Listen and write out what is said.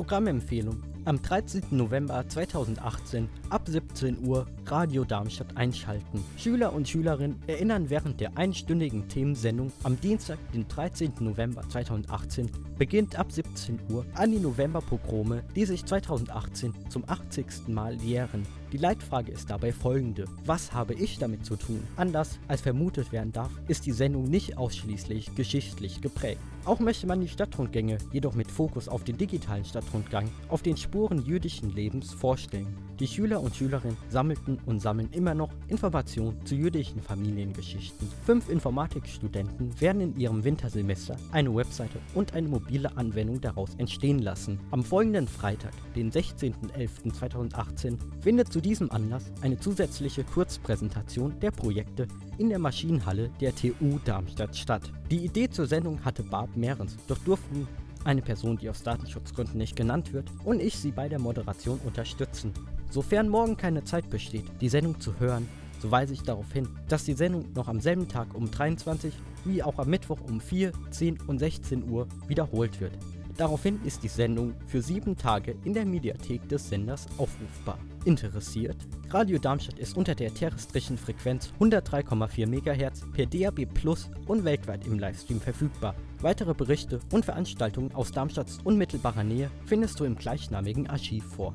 Programmempfehlung. Am 13. November 2018 ab 17 Uhr Radio Darmstadt einschalten. Schüler und Schülerinnen erinnern während der einstündigen Themensendung am Dienstag, den 13. November 2018, beginnt ab 17 Uhr an die Novemberpogrome, die sich 2018 zum 80. Mal jähren. Die Leitfrage ist dabei folgende. Was habe ich damit zu tun? Anders als vermutet werden darf, ist die Sendung nicht ausschließlich geschichtlich geprägt. Auch möchte man die Stadtrundgänge, jedoch mit Fokus auf den digitalen Stadtrundgang, auf den Spuren jüdischen Lebens vorstellen. Die Schüler und Schülerinnen sammelten und sammeln immer noch Informationen zu jüdischen Familiengeschichten. Fünf Informatikstudenten werden in ihrem Wintersemester eine Webseite und eine mobile Anwendung daraus entstehen lassen. Am folgenden Freitag, den 16.11.2018, findet zu diesem Anlass eine zusätzliche Kurzpräsentation der Projekte in der Maschinenhalle der TU Darmstadt statt. Die Idee zur Sendung hatte Barb Mehrens, doch durften eine Person, die aus Datenschutzgründen nicht genannt wird, und ich sie bei der Moderation unterstützen. Sofern morgen keine Zeit besteht, die Sendung zu hören, so weise ich darauf hin, dass die Sendung noch am selben Tag um 23 wie auch am Mittwoch um 4, 10 und 16 Uhr wiederholt wird. Daraufhin ist die Sendung für sieben Tage in der Mediathek des Senders aufrufbar. Interessiert? Radio Darmstadt ist unter der terrestrischen Frequenz 103,4 MHz per DAB Plus und weltweit im Livestream verfügbar. Weitere Berichte und Veranstaltungen aus Darmstadts unmittelbarer Nähe findest du im gleichnamigen Archiv vor.